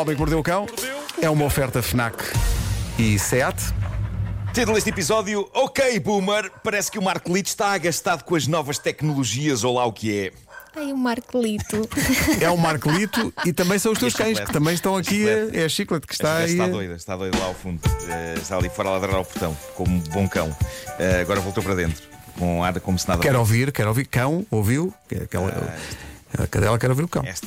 Homem que Mordeu o Cão é uma oferta FNAC e SEAT. Título deste episódio: Ok, Boomer, parece que o Marco Lito está agastado com as novas tecnologias, ou lá o que é. Ai, o Marcolito. É o Marcolito e também são os teus a cães que também estão aqui. Chiclete. a- É a Chiclete que está vez aí. está a- doida, está doida lá ao fundo. Eh, está ali fora a ladrar ao portão, como um bom cão. Eh, agora voltou para dentro, com ar como se nada Quer fosse. ouvir, quer ouvir. Cão, ouviu? Que é Aquela, a cadela quer ouvir o cão. Esta,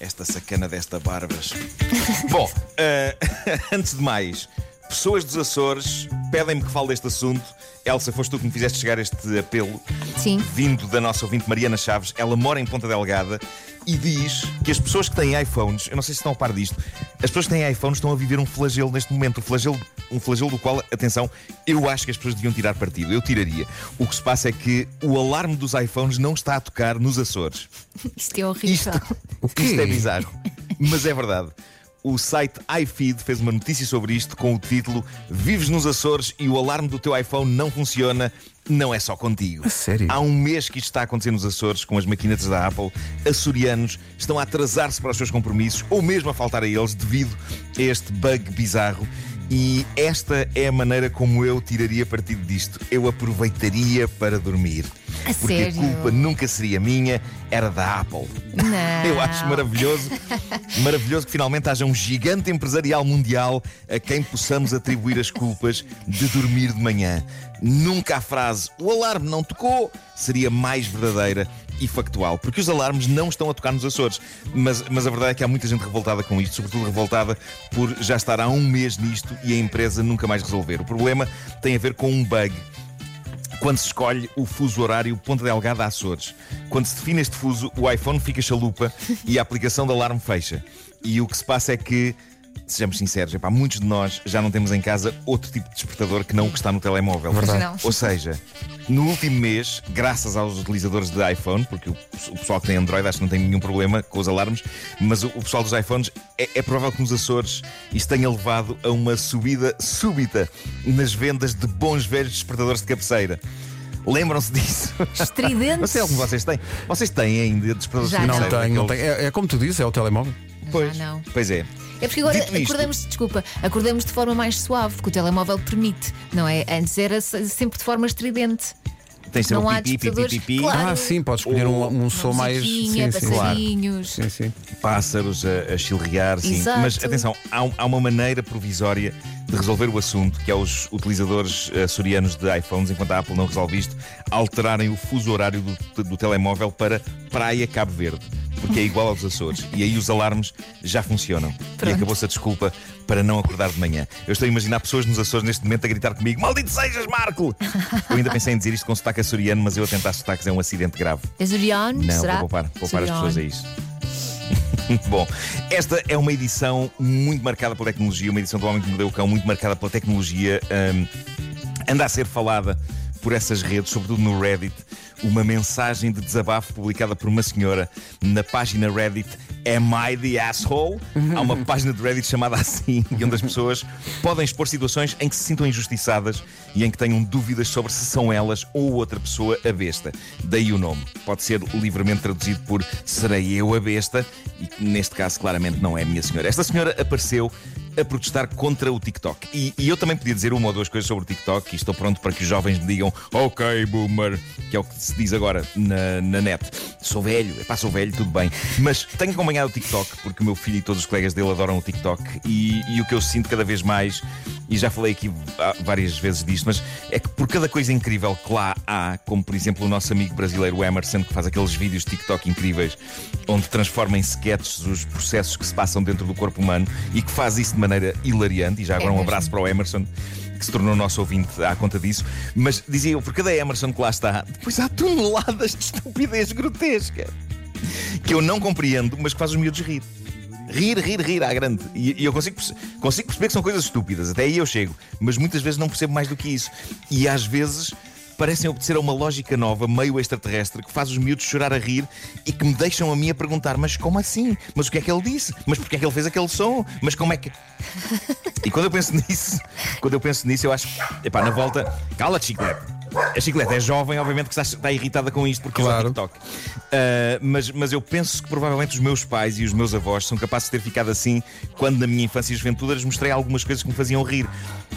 esta sacana desta Barbas. Bom, eh, antes de mais, pessoas dos Açores pedem-me que fale deste assunto. Elsa, foste tu que me fizeste chegar este apelo. Sim. Vindo da nossa ouvinte Mariana Chaves, ela mora em Ponta Delgada e diz que as pessoas que têm iPhones, eu não sei se estão a par disto, as pessoas que têm iPhones estão a viver um flagelo neste momento. Um flagelo, um flagelo do qual, atenção, eu acho que as pessoas deviam tirar partido. Eu tiraria. O que se passa é que o alarme dos iPhones não está a tocar nos Açores. Isto é horrível. Isto, O quê? isto é bizarro, mas é verdade. O site iFeed fez uma notícia sobre isto com o título Vives nos Açores e o alarme do teu iPhone não funciona. Não é só contigo. Sério? Há um mês que isto está a acontecer nos Açores com as maquinetas da Apple. Açorianos estão a atrasar-se para os seus compromissos ou mesmo a faltar a eles devido a este bug bizarro. E esta é a maneira como eu tiraria partido disto. Eu aproveitaria para dormir. A porque sério? a culpa nunca seria minha, era da Apple. Não. Eu acho maravilhoso, maravilhoso que finalmente haja um gigante empresarial mundial a quem possamos atribuir as culpas de dormir de manhã. Nunca a frase o alarme não tocou seria mais verdadeira e factual, porque os alarmes não estão a tocar nos Açores. Mas, mas a verdade é que há muita gente revoltada com isto, sobretudo revoltada por já estar há um mês nisto e a empresa nunca mais resolver. O problema tem a ver com um bug quando se escolhe o fuso horário Ponta Delgada Açores. Quando se define este fuso, o iPhone fica chalupa e a aplicação de alarme fecha. E o que se passa é que, sejamos sinceros, epá, muitos de nós já não temos em casa outro tipo de despertador que não o que está no telemóvel. Verdade. Não. Ou seja, no último mês, graças aos utilizadores de iPhone, porque o, o pessoal que tem Android acho que não tem nenhum problema com os alarmes, mas o, o pessoal dos iPhones é, é provável que nos Açores isto tenha levado a uma subida súbita nas vendas de bons velhos despertadores de cabeceira. Lembram-se disso? Estridentes. Não sei como vocês têm. Vocês têm ainda despertadores Já de não. Não cabeceira? tem, não daqueles- É, é como tu dizes, é o telemóvel. Pois, não. pois é. É porque agora Dito isto- acordamos, desculpa, acordamos de forma mais suave, que o telemóvel permite, não é? Antes era se- sempre de forma estridente. Tem sempre Não um há pipi, pipi, pipi, claro. Ah, sim, podes escolher um, um som mais. Sim, sim. passarinhos. sim, sim. pássaros a, a chilrear, sim. Exato. Mas atenção, há, um- há uma maneira provisória de resolver o assunto, que é os utilizadores açorianos de iPhones, enquanto a Apple não resolve isto, alterarem o fuso horário do, do telemóvel para Praia Cabo Verde. Porque é igual aos Açores. E aí os alarmes já funcionam. E Pronto. acabou-se a desculpa para não acordar de manhã. Eu estou a imaginar pessoas nos Açores neste momento a gritar comigo: Maldito sejas, Marco! Eu ainda pensei em dizer isto com sotaque açoriano, mas eu a tentar sotaques é um acidente grave. Azuriano, Não, será? vou poupar, poupar as pessoas a isso. Bom, esta é uma edição muito marcada pela tecnologia, uma edição do Homem que Mordeu o Cão, muito marcada pela tecnologia. hum, anda a ser falada por essas redes, sobretudo no Reddit, uma mensagem de desabafo publicada por uma senhora na página Reddit Am I the Asshole? Há uma página de Reddit chamada assim, onde as pessoas podem expor situações em que se sintam injustiçadas e em que tenham dúvidas sobre se são elas ou outra pessoa a besta. Daí o nome. Pode ser livremente traduzido por Serei eu a besta, e neste caso, claramente, não é a minha senhora. Esta senhora apareceu a protestar contra o TikTok. E, e eu também podia dizer uma ou duas coisas sobre o TikTok e estou pronto para que os jovens me digam ok, boomer, que é o que se diz agora na, na net. Sou velho, pá, sou velho, tudo bem. Mas tenho acompanhado o TikTok porque o meu filho e todos os colegas dele adoram o TikTok e, e o que eu sinto cada vez mais, e já falei aqui várias vezes disto, mas é que por cada coisa incrível que lá há, como por exemplo o nosso amigo brasileiro Emerson, que faz aqueles vídeos de TikTok incríveis, onde transforma em sketches os processos que se passam dentro do corpo humano e que faz isso de maneira hilariante. E já agora É um mesmo. abraço para o Emerson. Que se tornou nosso ouvinte à conta disso, mas dizia eu, por cada Emerson que lá está, depois há toneladas de estupidez grotesca que eu não compreendo, mas que faz os miúdos rir. Rir, rir, rir à grande. E, e eu consigo, consigo perceber que são coisas estúpidas, até aí eu chego, mas muitas vezes não percebo mais do que isso. E às vezes parecem obedecer a uma lógica nova, meio extraterrestre, que faz os miúdos chorar a rir e que me deixam a mim a perguntar: mas como assim? Mas o que é que ele disse? Mas porquê é que ele fez aquele som? Mas como é que. E quando eu penso nisso, quando eu penso nisso, eu acho epá, na volta, cala-te, chiclete. A chicleta é jovem, obviamente que está, está irritada com isto porque Claro. usa TikTok. Ah, mas, mas eu penso que provavelmente os meus pais e os meus avós são capazes de ter ficado assim quando na minha infância e juventude lhes mostrei algumas coisas que me faziam rir.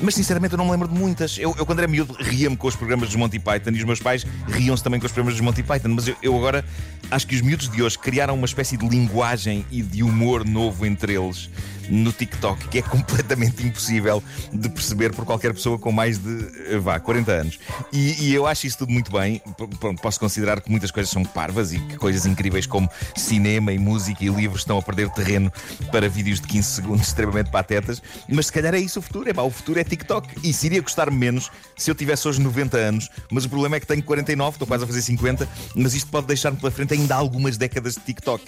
Mas sinceramente eu não me lembro de muitas. Eu, eu quando era miúdo ria-me com os programas dos Monty Python e os meus pais riam-se também com os programas dos Monty Python. Mas eu, eu agora acho que os miúdos de hoje criaram uma espécie de linguagem e de humor novo entre eles no TikTok que é completamente impossível de perceber por qualquer pessoa com mais de eh, vá, 40 anos. E, e eu acho isso tudo muito bem. Pronto, posso considerar que muitas coisas são parvas e que coisas incríveis como cinema e música e livros estão a perder terreno para vídeos de 15 segundos extremamente patetas. Mas se calhar é isso o futuro. É pá, o futuro é TikTok. E se iria gostar menos se eu tivesse hoje 90 anos. Mas o problema é que tenho 49, estou quase a fazer 50. Mas isto pode deixar-me pela frente ainda algumas décadas de TikTok.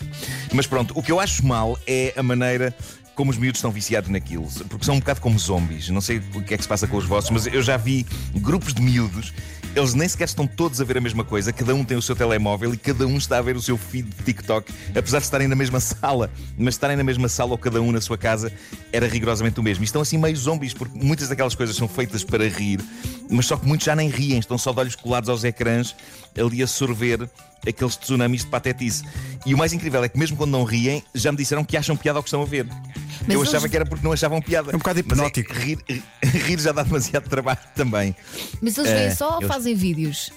Mas pronto, o que eu acho mal é a maneira como os miúdos estão viciados naquilo, porque são um bocado como zombies. Não sei o que é que se passa com os vossos, mas eu já vi grupos de miúdos, eles nem sequer estão todos a ver a mesma coisa, cada um tem o seu telemóvel e cada um está a ver o seu feed de TikTok, apesar de estarem na mesma sala, mas estarem na mesma sala ou cada um na sua casa era rigorosamente o mesmo. E estão assim meio zombies, porque muitas daquelas coisas são feitas para rir, mas só que muitos já nem riem, estão só de olhos colados aos ecrãs, ali a sorver aqueles tsunamis de patetice. E o mais incrível é que, mesmo quando não riem, já me disseram que acham piada ao que estão a ver. Mas eu eles- achava que era porque não achavam piada. É um bocado Mas hipnótico. rir, rir já dá demasiado trabalho também. Mas eles veem Eh, só ou eu- fazem vídeos?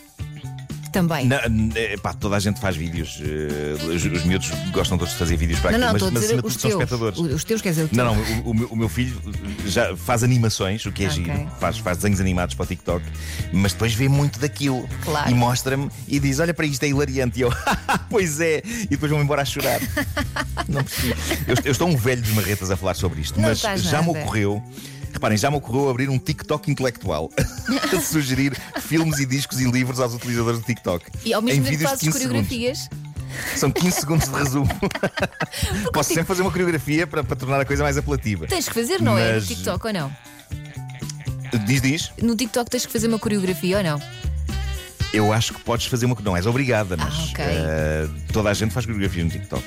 Também. Na, eh, pá, toda a gente faz vídeos. eh, os, os miúdos gostam todos de fazer vídeos para Não, aquilo, não, mas, estou a mas dizer os são teus. espectadores. Os teus, quer dizer, o teu. Não, não, o, o meu, o meu filho já faz animações, o que é Ok. giro, faz, faz desenhos animados para o TikTok, mas depois vê muito daquilo Claro. e mostra-me e diz: Olha para isto, é hilariante. E eu, pois é, e depois vou-me embora a chorar. não percebi. Eu, eu estou um velho de marretas a falar sobre isto, Não mas já me nada. ocorreu. Reparem, já me ocorreu abrir um TikTok intelectual a sugerir filmes e discos e livros aos utilizadores do TikTok. E ao em mesmo tempo vídeos de fazes 15 segundos. coreografias. São 15 segundos de resumo. Posso sempre fazer uma coreografia para, para tornar a coisa mais apelativa. Tens que fazer, não é? No Mas- TikTok ou não? Diz, diz. No TikTok tens que fazer uma coreografia ou não? Eu acho que podes fazer uma. Não és obrigada, mas Ah, ok. eh, toda a gente faz coreografias no TikTok.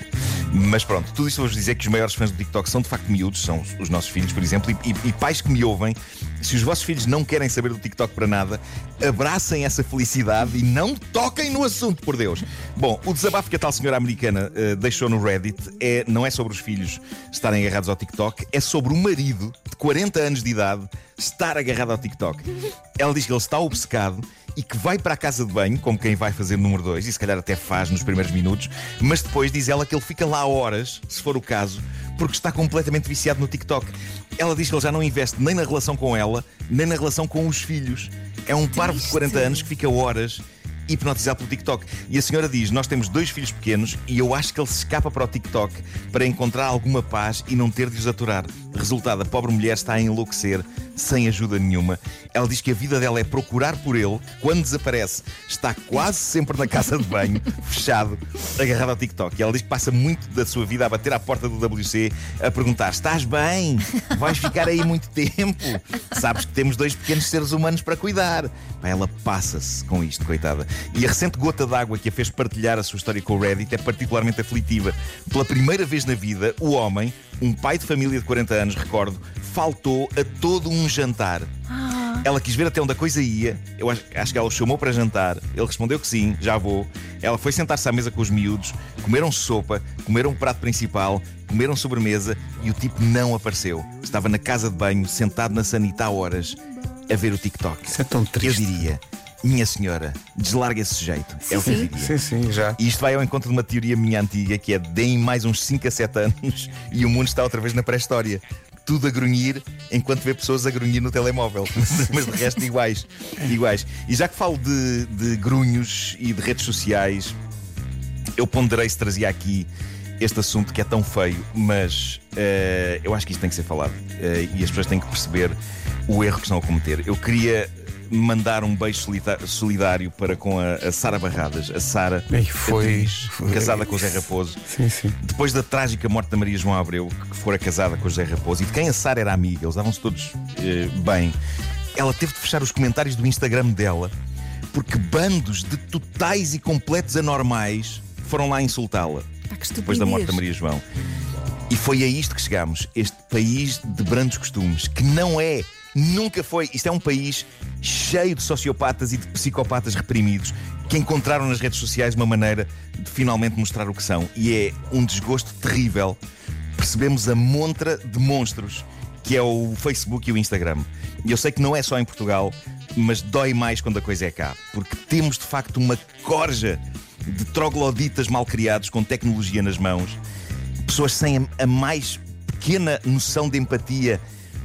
Mas pronto, tudo isto vou-vos dizer que os maiores fãs do TikTok são de facto miúdos, são os, os nossos filhos, por exemplo, e, e- e pais que me ouvem. Se os vossos filhos não querem saber do TikTok para nada, abracem essa felicidade e não toquem no assunto, por Deus. Bom, o desabafo que a tal senhora americana eh, deixou no Reddit é, não é sobre os filhos estarem agarrados ao TikTok, é sobre o marido de 40 anos de idade estar agarrado ao TikTok. Ela diz que ele está obcecado e que vai para a casa de banho, como quem vai fazer número 2, e se calhar até faz nos primeiros minutos, mas depois diz ela que ele fica lá horas, se for o caso, porque está completamente viciado no TikTok. Ela diz que ele já não investe nem na relação com ela, nem na relação com os filhos. É um parvo de Triste. 40 anos que fica horas hipnotizado pelo TikTok. E a senhora diz: Nós temos dois filhos pequenos e eu acho que ele se escapa para o TikTok para encontrar alguma paz e não ter de os aturar. Resultado: a pobre mulher está a enlouquecer sem ajuda nenhuma. Ela diz que a vida dela é procurar por ele, quando desaparece está quase sempre na casa de banho, fechado, agarrado ao TikTok. E ela diz que passa muito da sua vida a bater à porta do WC a perguntar: Estás bem? Vais ficar aí muito tempo? Sabes que temos dois pequenos seres humanos para cuidar. Ela passa-se com isto, coitada. E a recente gota d'água que a fez partilhar a sua história com o Reddit é particularmente aflitiva. Pela primeira vez na vida, o homem, um pai de família de 40 anos, recordo, faltou a todo um jantar. Ela quis ver até onde a coisa ia. Eu acho, acho que ela o chamou para jantar. Ele respondeu que sim, já vou. Ela foi sentar-se à mesa com os miúdos, comeram sopa, comeram um prato principal, comeram sobremesa e o tipo não apareceu. Estava na casa de banho, sentado na sanita há horas, a ver o TikTok. Isso é tão Eu triste. diria, minha senhora, deslarga esse sujeito. é o que eu sim. diria. Sim, sim, já. E isto vai ao encontro de uma teoria minha antiga que é deem mais uns 5 a 7 anos e o mundo está outra vez na pré-história. Tudo a grunhir enquanto vê pessoas a grunhir no telemóvel. Mas de resto iguais. iguais. E já que falo de, de grunhos e de redes sociais, eu ponderei se trazia aqui este assunto que é tão feio, mas eh, eu acho que isto tem que ser falado Eh, e as pessoas têm que perceber o erro que estão a cometer. Eu queria mandar um beijo solidário para com a, a Sara Barradas, a Sara, Ei, foi- atriz, foi- casada com o Zé Raposo. Sim, sim. Depois da trágica morte da Maria João Abreu, que fora casada com o José Raposo, e de quem a Sara era amiga, eles davam-se todos eh, bem, ela teve de fechar os comentários do Instagram dela porque bandos de totais e completos anormais foram lá insultá-la depois da morte da. Maria João. E foi a isto que chegámos, este país de brandos costumes, que não é, nunca foi, isto é um país cheio de sociopatas e de psicopatas reprimidos que encontraram nas redes sociais uma maneira de finalmente mostrar o que são. E é um desgosto terrível. Percebemos a montra de monstros que é o Facebook e o Instagram. E eu sei que não é só em Portugal, mas dói mais quando a coisa é cá, porque temos de facto uma corja de trogloditas mal criados com tecnologia nas mãos, pessoas sem a mais pequena noção de empatia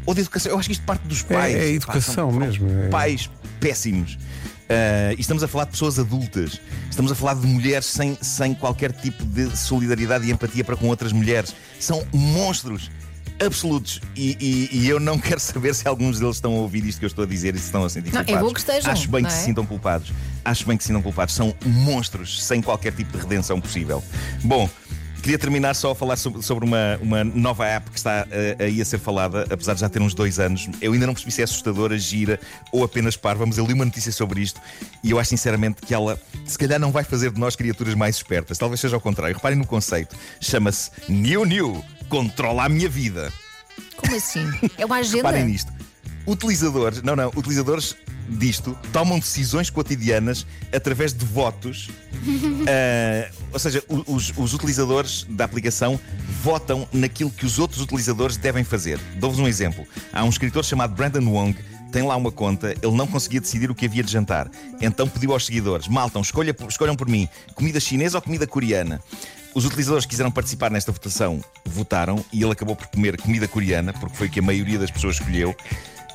ou de educação. Eu acho que isto parte dos pais. É, é educação Pá, mesmo. É. Pais péssimos. Uh, e estamos a falar de pessoas adultas, estamos a falar de mulheres sem, sem qualquer tipo de solidariedade e empatia para com outras mulheres. São monstros absolutos. E, e, e, eu não quero saber se alguns deles estão a ouvir isto que eu estou a dizer e se estão a sentir não, culpados. É bom que estejam, Acho bem que é? se sintam culpados. Acho bem que se sintam culpados. São monstros sem qualquer tipo de redenção possível. Bom. Queria terminar só a falar sobre, uma, uma nova app que está uh, aí a ser falada, apesar de já ter uns dois anos. Eu ainda não percebi se é assustadora, gira ou apenas parva, mas eu li uma notícia sobre isto e eu acho sinceramente que ela, se calhar, não vai fazer de nós criaturas mais espertas. Talvez seja ao contrário. Reparem no conceito. Chama-se New New Controla a Minha Vida. Como assim? É uma agenda? Reparem nisto. Utilizadores, não, não, utilizadores disto tomam decisões cotidianas através de votos. uh, ou seja, os, os, utilizadores da aplicação votam naquilo que os outros utilizadores devem fazer. Dou-vos um exemplo. Há um escritor chamado Brandon Wong. Tem lá uma conta, ele não conseguia decidir o que havia de jantar. Então pediu aos seguidores: Maltam, escolha, escolham por mim comida chinesa ou comida coreana. Os utilizadores que quiseram participar nesta votação votaram e ele acabou por comer comida coreana, porque foi o que a maioria das pessoas escolheu.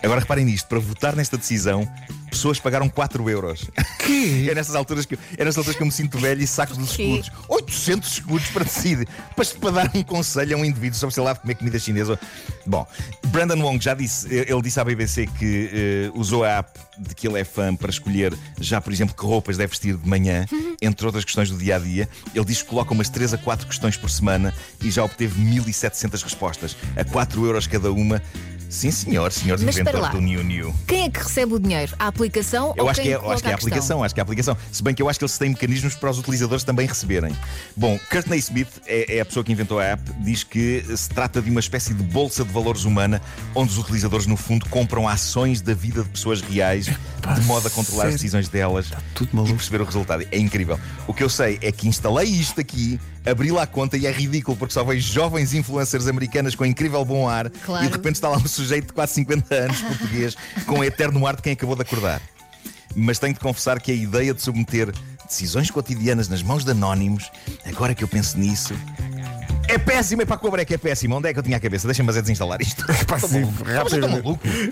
Agora reparem nisto, para votar nesta decisão, pessoas pagaram 4 euros. Que? É nessas alturas que, eu, é nessas alturas que eu me sinto velho e saco dos escudos. 800 escudos para decidir, para, para dar um conselho a um indivíduo sobre, sei lá, comer comida chinesa. Bom, Brandon Wong já disse, ele disse à BBC que uh, usou a app de que ele é fã para escolher já, por exemplo, que roupas deve vestir de manhã, entre outras questões do dia a dia. Ele diz que coloca umas 3 a 4 questões por semana e já obteve 1700 respostas, a 4 euros cada uma. Sim, senhor, senhor Mas inventor lá. do New New. Quem é que recebe o dinheiro? A aplicação Eu ou acho quem que, é, eu acho que é a aplicação, acho que é a aplicação. Se bem que eu acho que eles têm mecanismos para os utilizadores também receberem. Bom, Courtney Smith é, é a pessoa que inventou a app, diz que se trata de uma espécie de bolsa de valores humana, onde os utilizadores, no fundo, compram ações da vida de pessoas reais, de modo a controlar as sério? decisões delas tudo e perceber o resultado. É incrível. O que eu sei é que instalei isto aqui, abri lá a conta e é ridículo, porque só vejo jovens influencers americanas com incrível bom ar Claro. e de repente está lá um sujeito de quase 50 anos, português, com o eterno ar de quem acabou de acordar. Mas tenho de confessar que a ideia de submeter decisões cotidianas nas mãos de anónimos, agora que eu penso nisso, é péssima. É para a cobra é que é péssima. Onde é que eu tinha a cabeça? Deixa-me é desinstalar isto.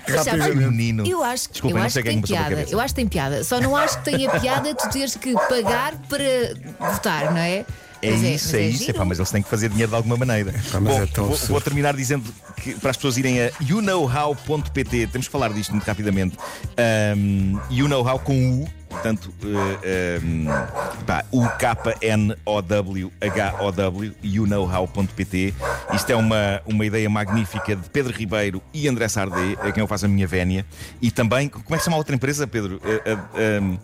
Já Ai, vai- menino. Eu acho, Desculpem, eu acho que quem tem piada. Eu acho que tem piada. Só não acho que tenha piada tu teres que pagar para votar, não é? É Mas isso, mas é, isso. giro. Epá, mas eles têm que fazer dinheiro de alguma maneira. Pá, mas Bom, é tão vou, vou terminar dizendo que para as pessoas irem a youknowhow.pt, temos que falar disto muito rapidamente. Um, you know how com U, portanto, uh, um, pá, U-K-N-O-W-H-O-W, youknowhow.pt. Isto é uma, uma ideia magnífica de Pedro Ribeiro e André Sardé, a quem eu faço a minha vénia. E também, como é que se chama a outra empresa, Pedro? Uh, uh, um,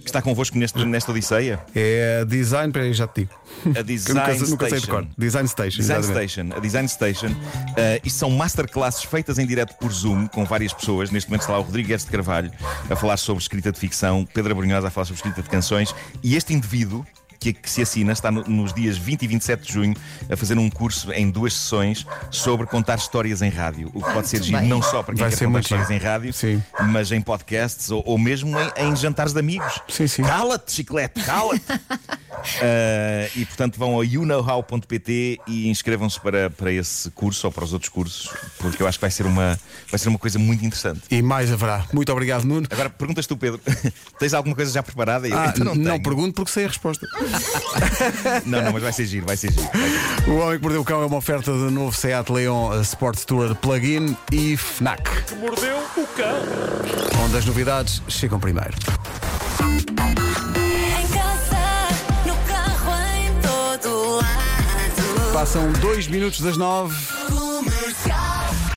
que está convosco neste, nesta Odisseia? É design, peraí, já te digo. A Design nunca, nunca sei de Station. cor. Design Station. Design exatamente. Station, a Design Station. Uh, isto são masterclasses feitas em direto por Zoom com várias pessoas. Neste momento está lá o Rodrigues de Carvalho a falar sobre escrita de ficção, Pedro Abrunhosa a falar sobre escrita de canções e este indivíduo. Que, que se assina está no- nos dias 20 e 27 de junho a fazer um curso em duas sessões sobre contar histórias em rádio. O que pode ser giro não só para quem Vai quer contar histórias bem. em rádio, Sim. mas em podcasts ou, ou mesmo em, em jantares de amigos. Sim, sim. Cala-te, chiclete, cala-te! Uh, e portanto vão a youknowhow.pt e inscrevam-se para, para esse curso ou para os outros cursos, porque eu acho que vai ser uma, vai ser uma coisa muito interessante. E mais haverá. Muito obrigado, Nuno. Agora perguntas tu, Pedro, tens alguma coisa já preparada? Eu, Ah, então não, não, pergunto porque sei a resposta. não, não, mas vai ser giro, vai ser giro. Vai ser giro. O Homem que Mordeu o Cão é uma oferta do novo Seat Leon eh, Sport Tour Plug-in e FNAC. Mordeu o cão. Onde as novidades chegam primeiro. Passam dois minutos das nove.